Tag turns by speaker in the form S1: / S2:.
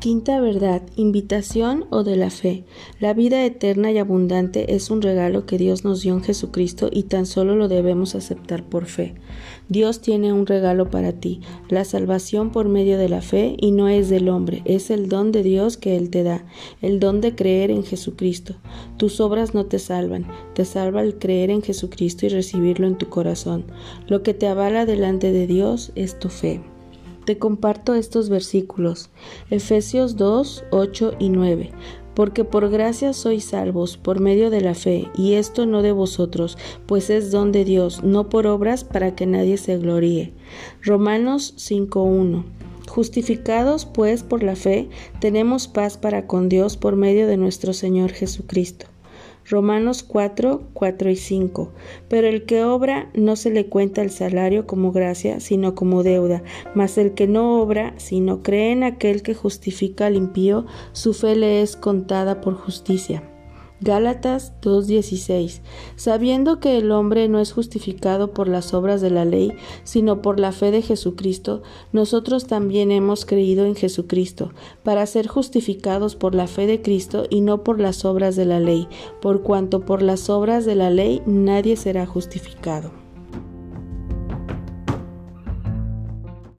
S1: Quinta verdad, invitación o de la fe. La vida eterna y abundante es un regalo que Dios nos dio en Jesucristo y tan solo lo debemos aceptar por fe. Dios tiene un regalo para ti, la salvación por medio de la fe y no es del hombre, es el don de Dios que Él te da, el don de creer en Jesucristo. Tus obras no te salvan, te salva el creer en Jesucristo y recibirlo en tu corazón. Lo que te avala delante de Dios es tu fe. Te comparto estos versículos, Efesios 2, 8 y 9. Porque por gracia sois salvos por medio de la fe, y esto no de vosotros, pues es don de Dios, no por obras para que nadie se gloríe. Romanos 5.1 Justificados pues por la fe, tenemos paz para con Dios por medio de nuestro Señor Jesucristo Romanos 4, 4 y 5. Pero el que obra no se le cuenta el salario como gracia, sino como deuda. Mas el que no obra, sino cree en aquel que justifica al impío, su fe le es contada por justicia. Gálatas 2:16 Sabiendo que el hombre no es justificado por las obras de la ley, sino por la fe de Jesucristo, nosotros también hemos creído en Jesucristo, para ser justificados por la fe de Cristo y no por las obras de la ley, por cuanto por las obras de la ley nadie será justificado.